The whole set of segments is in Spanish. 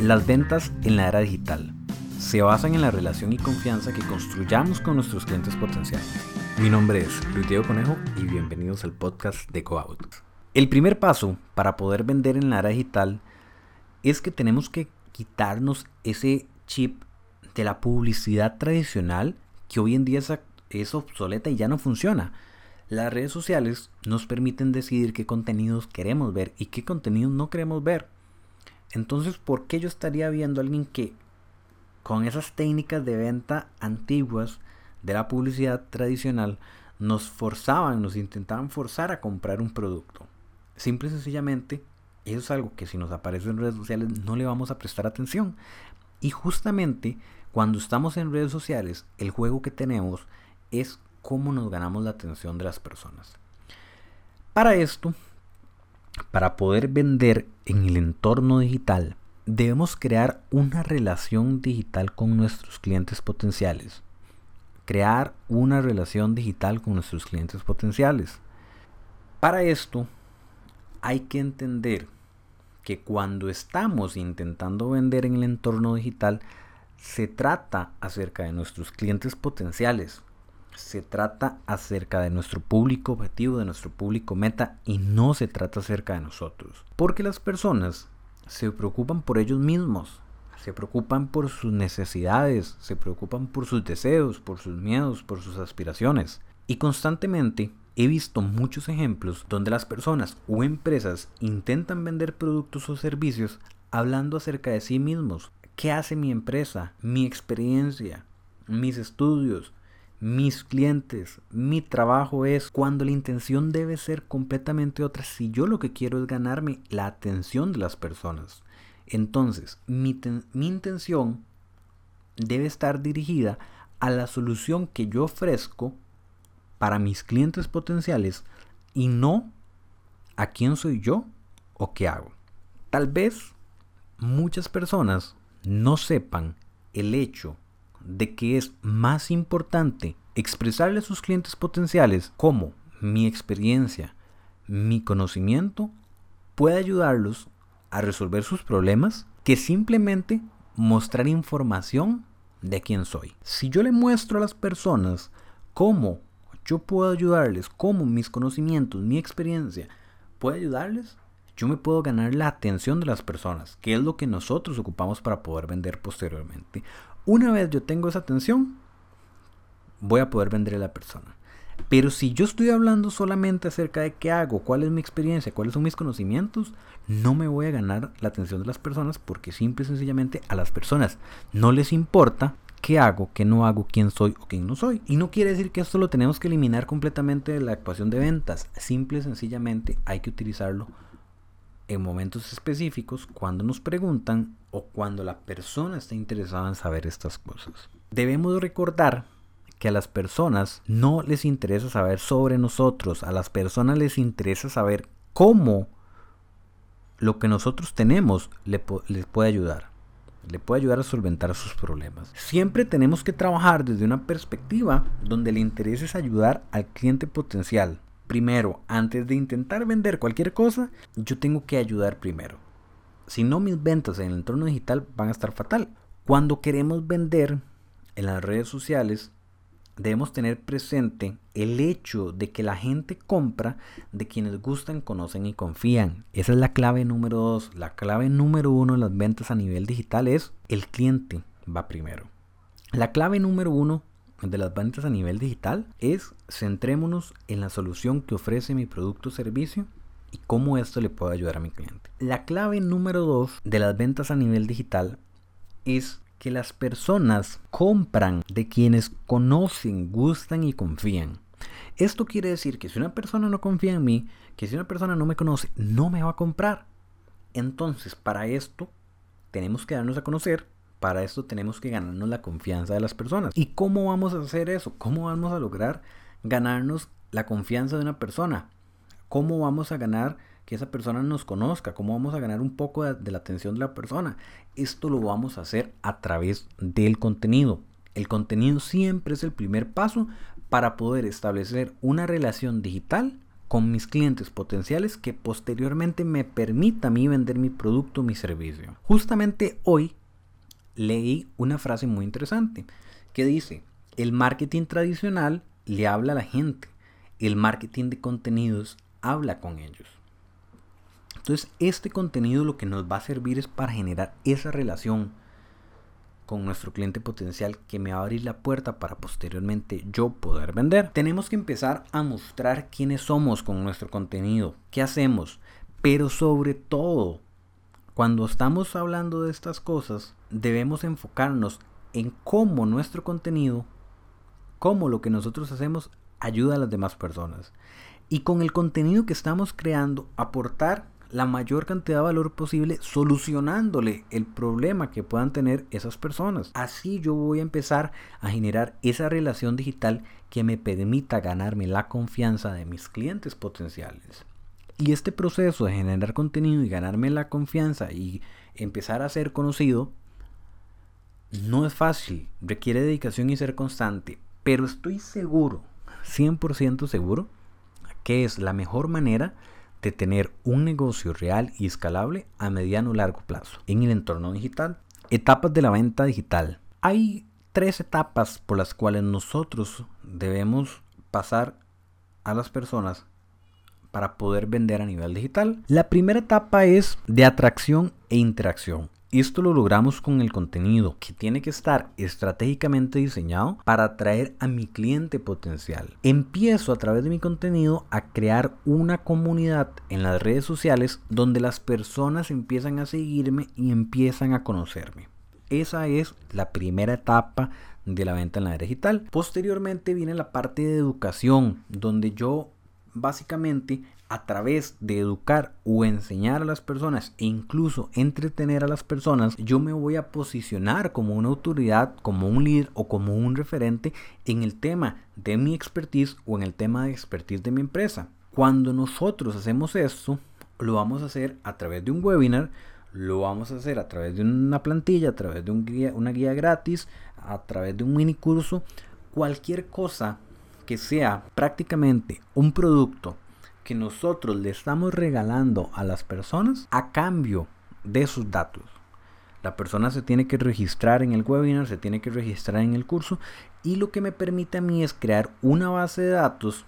Las ventas en la era digital se basan en la relación y confianza que construyamos con nuestros clientes potenciales. Mi nombre es Luis Conejo y bienvenidos al podcast de CoOut. El primer paso para poder vender en la era digital es que tenemos que quitarnos ese chip de la publicidad tradicional que hoy en día es obsoleta y ya no funciona. Las redes sociales nos permiten decidir qué contenidos queremos ver y qué contenidos no queremos ver. Entonces, ¿por qué yo estaría viendo a alguien que con esas técnicas de venta antiguas de la publicidad tradicional nos forzaban, nos intentaban forzar a comprar un producto? Simple y sencillamente, eso es algo que si nos aparece en redes sociales no le vamos a prestar atención. Y justamente cuando estamos en redes sociales, el juego que tenemos es cómo nos ganamos la atención de las personas. Para esto, para poder vender en el entorno digital, debemos crear una relación digital con nuestros clientes potenciales. Crear una relación digital con nuestros clientes potenciales. Para esto, hay que entender que cuando estamos intentando vender en el entorno digital, se trata acerca de nuestros clientes potenciales, se trata acerca de nuestro público objetivo, de nuestro público meta y no se trata acerca de nosotros. Porque las personas se preocupan por ellos mismos, se preocupan por sus necesidades, se preocupan por sus deseos, por sus miedos, por sus aspiraciones. Y constantemente he visto muchos ejemplos donde las personas o empresas intentan vender productos o servicios hablando acerca de sí mismos. ¿Qué hace mi empresa? Mi experiencia, mis estudios, mis clientes, mi trabajo es cuando la intención debe ser completamente otra. Si yo lo que quiero es ganarme la atención de las personas. Entonces, mi, mi intención debe estar dirigida a la solución que yo ofrezco para mis clientes potenciales y no a quién soy yo o qué hago. Tal vez muchas personas no sepan el hecho de que es más importante expresarle a sus clientes potenciales cómo mi experiencia, mi conocimiento puede ayudarlos a resolver sus problemas que simplemente mostrar información de quién soy. Si yo le muestro a las personas cómo yo puedo ayudarles, cómo mis conocimientos, mi experiencia puede ayudarles, yo me puedo ganar la atención de las personas, que es lo que nosotros ocupamos para poder vender posteriormente. Una vez yo tengo esa atención, voy a poder vender a la persona. Pero si yo estoy hablando solamente acerca de qué hago, cuál es mi experiencia, cuáles son mis conocimientos, no me voy a ganar la atención de las personas porque simple y sencillamente a las personas no les importa qué hago, qué no hago, quién soy o quién no soy. Y no quiere decir que esto lo tenemos que eliminar completamente de la ecuación de ventas. Simple y sencillamente hay que utilizarlo en momentos específicos cuando nos preguntan o cuando la persona está interesada en saber estas cosas. Debemos recordar que a las personas no les interesa saber sobre nosotros, a las personas les interesa saber cómo lo que nosotros tenemos les puede ayudar. Le puede ayudar a solventar sus problemas. Siempre tenemos que trabajar desde una perspectiva donde el interés es ayudar al cliente potencial, primero, antes de intentar vender cualquier cosa, yo tengo que ayudar primero. Si no, mis ventas en el entorno digital van a estar fatal. Cuando queremos vender en las redes sociales, debemos tener presente el hecho de que la gente compra de quienes gustan, conocen y confían. Esa es la clave número dos. La clave número uno en las ventas a nivel digital es el cliente va primero. La clave número uno de las ventas a nivel digital es centrémonos en la solución que ofrece mi producto o servicio y cómo esto le puede ayudar a mi cliente. La clave número dos de las ventas a nivel digital es que las personas compran de quienes conocen, gustan y confían. Esto quiere decir que si una persona no confía en mí, que si una persona no me conoce, no me va a comprar. Entonces, para esto, tenemos que darnos a conocer para esto tenemos que ganarnos la confianza de las personas. ¿Y cómo vamos a hacer eso? ¿Cómo vamos a lograr ganarnos la confianza de una persona? ¿Cómo vamos a ganar que esa persona nos conozca? ¿Cómo vamos a ganar un poco de, la atención de la persona? Esto lo vamos a hacer a través del contenido. El contenido siempre es el primer paso para poder establecer una relación digital con mis clientes potenciales que posteriormente me permita a mí vender mi producto o mi servicio. Justamente hoy leí una frase muy interesante que dice, el marketing tradicional le habla a la gente, el marketing de contenidos habla con ellos. Entonces, este contenido lo que nos va a servir es para generar esa relación con nuestro cliente potencial que me va a abrir la puerta para posteriormente yo poder vender. Tenemos que empezar a mostrar quiénes somos con nuestro contenido, qué hacemos, pero sobre todo, cuando estamos hablando de estas cosas, debemos enfocarnos en cómo nuestro contenido, cómo lo que nosotros hacemos ayuda a las demás personas. Y con el contenido que estamos creando, aportar la mayor cantidad de valor posible solucionándole el problema que puedan tener esas personas. Así yo voy a empezar a generar esa relación digital que me permita ganarme la confianza de mis clientes potenciales. Y este proceso de generar contenido y ganarme la confianza y empezar a ser conocido no es fácil, requiere dedicación y ser constante, pero estoy seguro, 100% seguro, que es la mejor manera de tener un negocio real y escalable a mediano o largo plazo en el entorno digital. Etapas de la venta digital. Hay tres etapas por las cuales nosotros debemos pasar a las personas para poder vender a nivel digital. La primera etapa es de atracción e interacción. Esto lo logramos con el contenido que tiene que estar estratégicamente diseñado para atraer a mi cliente potencial. Empiezo a través de mi contenido a crear una comunidad en las redes sociales donde las personas empiezan a seguirme y empiezan a conocerme. Esa es la primera etapa de la venta en la digital. Posteriormente viene la parte de educación, donde yo básicamente a través de educar o enseñar a las personas e incluso entretener a las personas, yo me voy a posicionar como una autoridad, como un líder o como un referente en el tema de mi expertise o en el tema de expertise de mi empresa. Cuando nosotros hacemos esto, lo vamos a hacer a través de un webinar, lo vamos a hacer a través de una plantilla, a través de un guía, una guía gratis, a través de un mini curso, cualquier cosa que sea prácticamente un producto que nosotros le estamos regalando a las personas a cambio de sus datos. La persona se tiene que registrar en el webinar, se tiene que registrar en el curso y lo que me permite a mí es crear una base de datos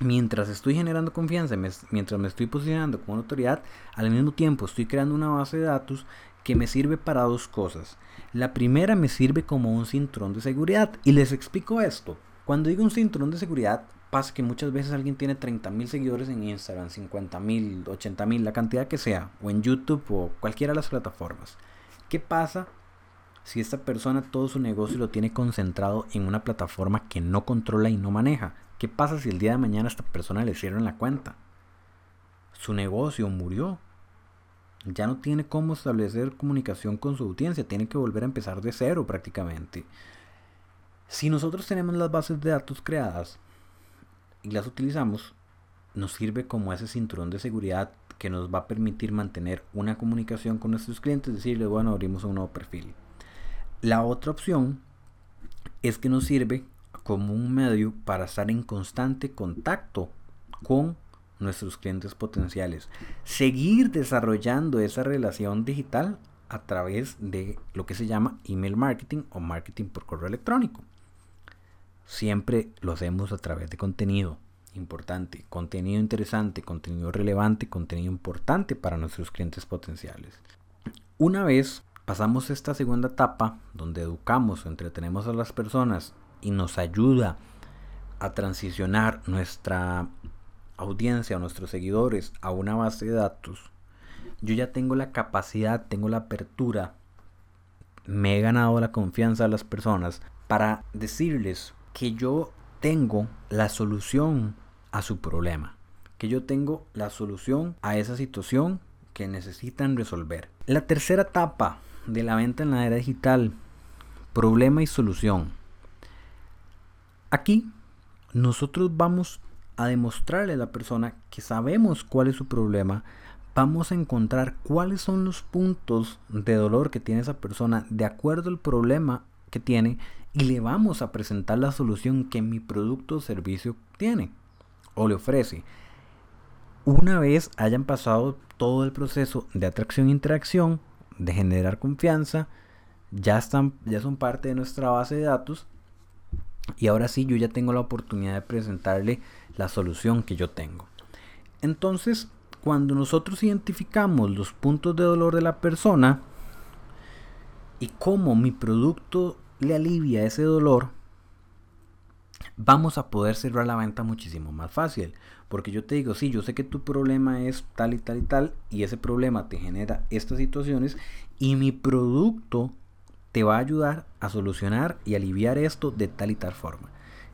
mientras estoy generando confianza, mientras me estoy posicionando como autoridad, al mismo tiempo estoy creando una base de datos que me sirve para dos cosas. La primera me sirve como un cinturón de seguridad y les explico esto. Cuando digo un cinturón de seguridad, pasa que muchas veces alguien tiene 30.000 seguidores en Instagram, 50.000, 80.000, la cantidad que sea, o en YouTube o cualquiera de las plataformas. ¿Qué pasa si esta persona todo su negocio lo tiene concentrado en una plataforma que no controla y no maneja? ¿Qué pasa si el día de mañana esta persona le cierran la cuenta? Su negocio murió. Ya no tiene cómo establecer comunicación con su audiencia, tiene que volver a empezar de cero prácticamente. Si nosotros tenemos las bases de datos creadas y las utilizamos, nos sirve como ese cinturón de seguridad que nos va a permitir mantener una comunicación con nuestros clientes, decirle, bueno, abrimos un nuevo perfil. La otra opción es que nos sirve como un medio para estar en constante contacto con nuestros clientes potenciales. Seguir desarrollando esa relación digital a través de lo que se llama email marketing o marketing por correo electrónico siempre lo hacemos a través de contenido importante, contenido interesante, contenido relevante, contenido importante para nuestros clientes potenciales. Una vez pasamos esta segunda etapa donde educamos o entretenemos a las personas y nos ayuda a transicionar nuestra audiencia o nuestros seguidores a una base de datos, yo ya tengo la capacidad, tengo la apertura, me he ganado la confianza de las personas para decirles que yo tengo la solución a su problema, que yo tengo la solución a esa situación que necesitan resolver. La tercera etapa de la venta en la era digital, problema y solución. Aquí nosotros vamos a demostrarle a la persona que sabemos cuál es su problema, vamos a encontrar cuáles son los puntos de dolor que tiene esa persona de acuerdo al problema que tiene y le vamos a presentar la solución que mi producto o servicio tiene o le ofrece. una vez hayan pasado todo el proceso de atracción e interacción, de generar confianza, ya, están, ya son parte de nuestra base de datos y ahora sí yo ya tengo la oportunidad de presentarle la solución que yo tengo. Entonces, cuando nosotros identificamos los puntos de dolor de la persona y cómo mi producto le alivia ese dolor, vamos a poder cerrar la venta muchísimo más fácil. Porque yo te digo, sí, yo sé que tu problema es tal y tal y tal, y ese problema te genera estas situaciones, y mi producto te va a ayudar a solucionar y aliviar esto de tal y tal forma.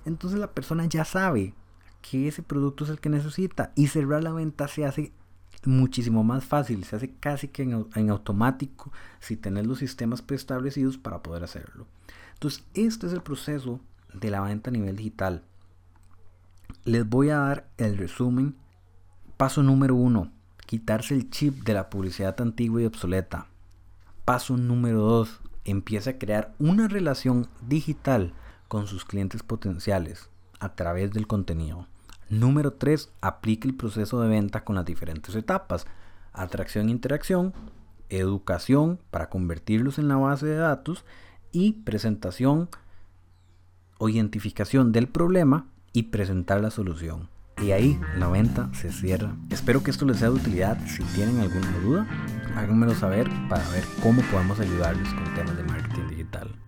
Entonces la persona ya sabe que ese producto es el que necesita y cerrar la venta se hace muchísimo más fácil, se hace casi que en, automático si tenés los sistemas preestablecidos para poder hacerlo. Entonces este es el proceso de la venta a nivel digital. Les voy a dar el resumen. Paso número uno, quitarse el chip de la publicidad antigua y obsoleta. Paso número dos, empieza a crear una relación digital con sus clientes potenciales a través del contenido. Número 3. Aplique el proceso de venta con las diferentes etapas. Atracción e interacción, educación para convertirlos en la base de datos y presentación o identificación del problema y presentar la solución. Y ahí la venta se cierra. Espero que esto les sea de utilidad. Si tienen alguna duda, háganmelo saber para ver cómo podemos ayudarles con temas de marketing digital.